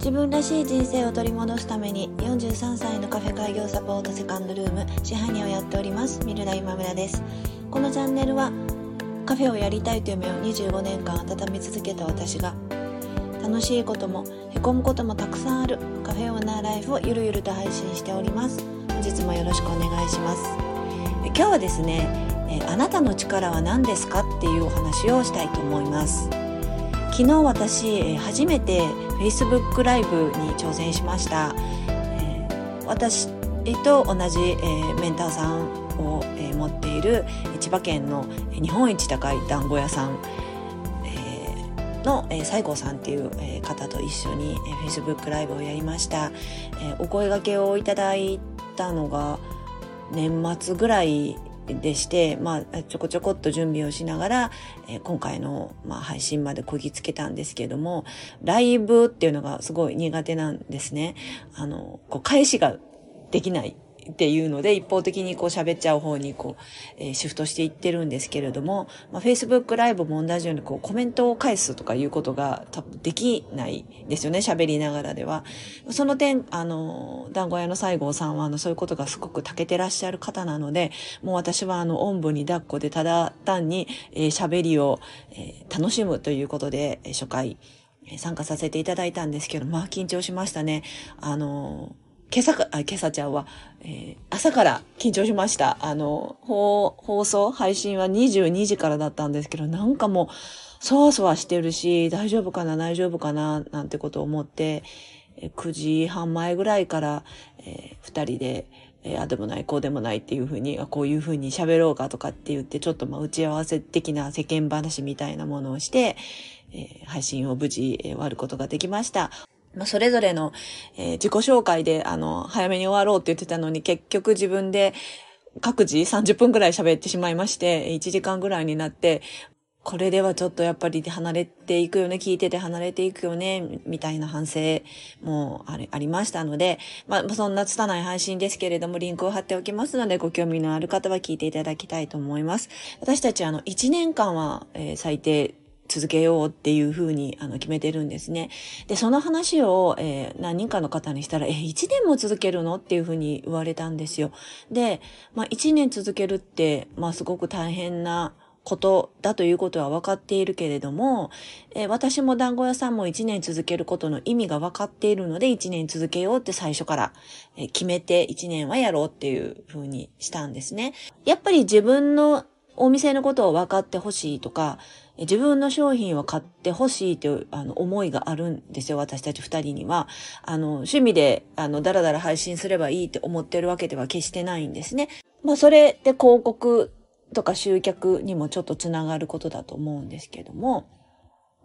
自分らしい人生を取り戻すために43歳のカフェ開業サポートセカンドルーム支配人をやっておりますミルダ今村です。このチャンネルはカフェをやりたいという夢を25年間温め続けた私が楽しいこともへこむこともたくさんあるカフェオーナーライフをゆるゆると配信しております。本日もよろしくお願いします。今日はですねあなたの力は何ですかっていうお話をしたいと思います。昨日私初めて Facebook ライブに挑戦しました、えー、私と同じ、えー、メンターさんを、えー、持っている千葉県の日本一高い団子屋さん、えー、の、えー、西郷さんっていう、えー、方と一緒に、えー、Facebook ライブをやりました、えー、お声掛けをいただいたのが年末ぐらいでして、まあ、ちょこちょこっと準備をしながら、えー、今回の、まあ、配信までこぎつけたんですけれども、ライブっていうのがすごい苦手なんですね。あの、こう、返しができないっていうので、一方的にこう喋っちゃう方にこう、えー、シフトしていってるんですけれども、まあ、Facebook ライブも同じようにこうコメントを返すとかいうことが多分できないですよね、喋りながらでは。その点、あの、団子屋の西郷さんはあの、そういうことがすごく長けてらっしゃる方なので、もう私はあの、おんぶに抱っこでただ単に、えー、喋りを、えー、楽しむということで、初回、参加させていただいたんですけど、まあ緊張しましたね。あの今朝か、あ、今朝ちゃんは、えー、朝から緊張しました。あの、放、放送、配信は22時からだったんですけど、なんかもう、そわそわしてるし、大丈夫かな、大丈夫かな、なんてことを思って、えー、9時半前ぐらいから、えー、二人で、えー、あでもない、こうでもないっていうふうに、こういうふうに喋ろうかとかって言って、ちょっとまあ打ち合わせ的な世間話みたいなものをして、えー、配信を無事、えー、終わることができました。まあ、それぞれの、えー、自己紹介で、あの、早めに終わろうって言ってたのに、結局自分で各自30分くらい喋ってしまいまして、1時間ぐらいになって、これではちょっとやっぱり離れていくよね、聞いてて離れていくよね、みたいな反省もあありましたので、まあ、そんな拙い配信ですけれども、リンクを貼っておきますので、ご興味のある方は聞いていただきたいと思います。私たちあの、1年間は、えー、最低続けようっていうふうにあの決めてるんですね。で、その話を、えー、何人かの方にしたら、え、1年も続けるのっていうふうに言われたんですよ。で、まあ1年続けるって、まあすごく大変なことだということは分かっているけれども、えー、私も団子屋さんも1年続けることの意味が分かっているので1年続けようって最初から、決めて1年はやろうっていうふうにしたんですね。やっぱり自分のお店のことを分かってほしいとか、自分の商品を買ってほしいというあの思いがあるんですよ、私たち二人には。あの、趣味で、あの、だらだら配信すればいいって思ってるわけでは決してないんですね。まあ、それで広告とか集客にもちょっとつながることだと思うんですけども、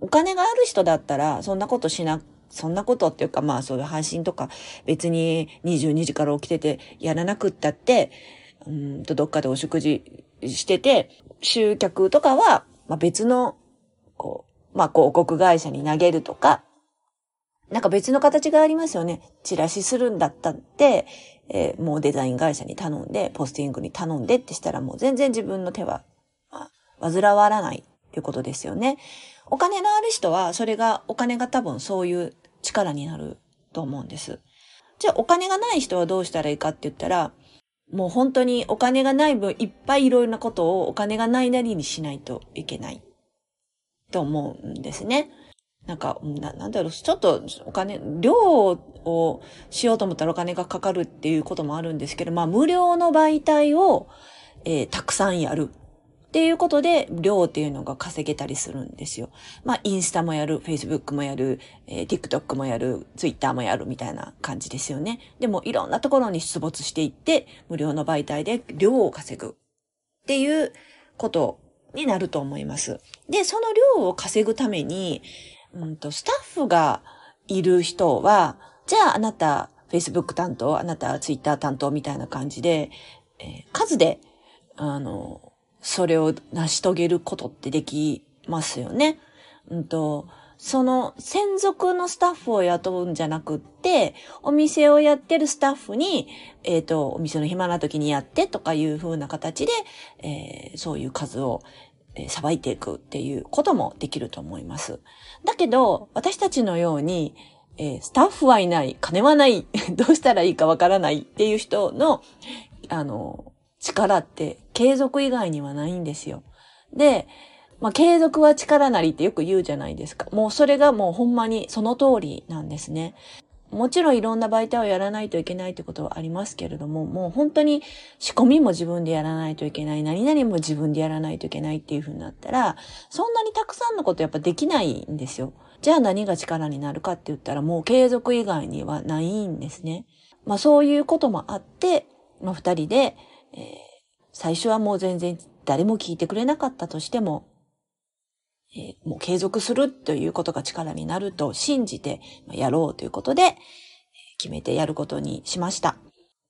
お金がある人だったら、そんなことしなそんなことっていうか、まあそういう配信とか別に22時から起きててやらなくったって、うんとどっかでお食事してて、集客とかは、まあ、別の、こう、まあ、広告会社に投げるとか、なんか別の形がありますよね。チラシするんだったって、えー、もうデザイン会社に頼んで、ポスティングに頼んでってしたらもう全然自分の手は、まあ、煩わらないっていうことですよね。お金のある人は、それが、お金が多分そういう力になると思うんです。じゃあお金がない人はどうしたらいいかって言ったら、もう本当にお金がない分いっぱいいろいろなことをお金がないなりにしないといけない。と思うんですね。なんか、ななんだろう、ちょっとお金、量をしようと思ったらお金がかかるっていうこともあるんですけど、まあ無料の媒体を、えー、たくさんやる。っていうことで、量っていうのが稼げたりするんですよ。まあ、インスタもやる、Facebook もやる、えー、TikTok もやる、Twitter もやるみたいな感じですよね。でも、いろんなところに出没していって、無料の媒体で量を稼ぐっていうことになると思います。で、その量を稼ぐために、うんと、スタッフがいる人は、じゃああなた Facebook 担当、あなた Twitter 担当みたいな感じで、えー、数で、あの、それを成し遂げることってできますよね。うんと、その専属のスタッフを雇うんじゃなくって、お店をやってるスタッフに、えっ、ー、と、お店の暇な時にやってとかいう風な形で、えー、そういう数を、えさばいていくっていうこともできると思います。だけど、私たちのように、えー、スタッフはいない、金はない、どうしたらいいかわからないっていう人の、あの、力って継続以外にはないんですよ。で、まあ、継続は力なりってよく言うじゃないですか。もうそれがもうほんまにその通りなんですね。もちろんいろんな媒体をやらないといけないってことはありますけれども、もう本当に仕込みも自分でやらないといけない、何々も自分でやらないといけないっていう風になったら、そんなにたくさんのことやっぱできないんですよ。じゃあ何が力になるかって言ったらもう継続以外にはないんですね。まあそういうこともあって、まあ二人で、えー、最初はもう全然誰も聞いてくれなかったとしても、えー、もう継続するということが力になると信じてやろうということで、決めてやることにしました。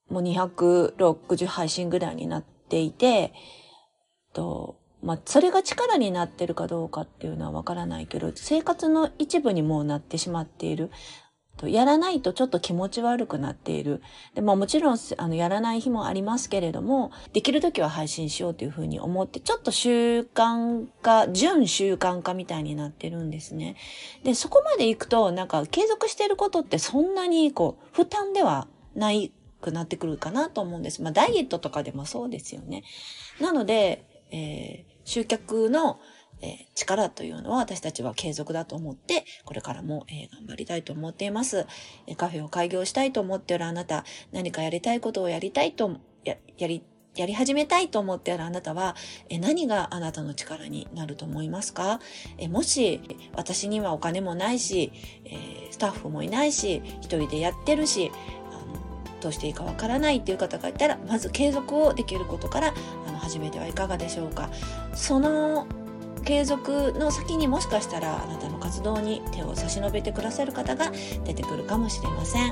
もう260配信ぐらいになっていて、と、まあ、それが力になってるかどうかっていうのはわからないけど、生活の一部にもうなってしまっている。とやらないとちょっと気持ち悪くなっている。で、まあもちろん、あの、やらない日もありますけれども、できる時は配信しようというふうに思って、ちょっと習慣化、準習慣化みたいになってるんですね。で、そこまで行くと、なんか継続してることってそんなにこう、負担ではないくなってくるかなと思うんです。まあダイエットとかでもそうですよね。なので、えー、集客のえー、力というのは私たちは継続だと思って、これからも、えー、頑張りたいと思っています、えー、カフェを開業したいと思っているあなた、何かやりたいことをやりたいと、や、やり、やり始めたいと思っているあなたは、え何があなたの力になると思いますか？えもし、私にはお金もないし、えスタッフもいないし、一人でやってるし、どうしていいかわからないっていう方がいたら、まず継続をできることからあの始めてはいかがでしょうか？その継続の先にもしかしたらあなたの活動に手を差し伸べてくださる方が出てくるかもしれません。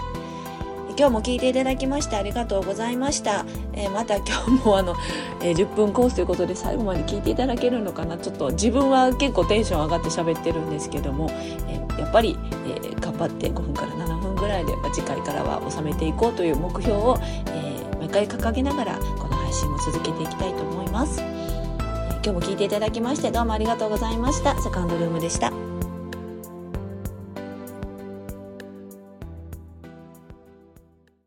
今日も聞いていただきましてありがとうございました。えー、また今日もあの、えー、10分コースということで最後まで聞いていただけるのかなちょっと自分は結構テンション上がって喋ってるんですけども、えー、やっぱり、え頑張って5分から7分ぐらいで次回からは収めていこうという目標を、え毎回掲げながらこの配信を続けていきたいと思います。今日も聞いていただきましてどうもありがとうございました。セカンドルームでした。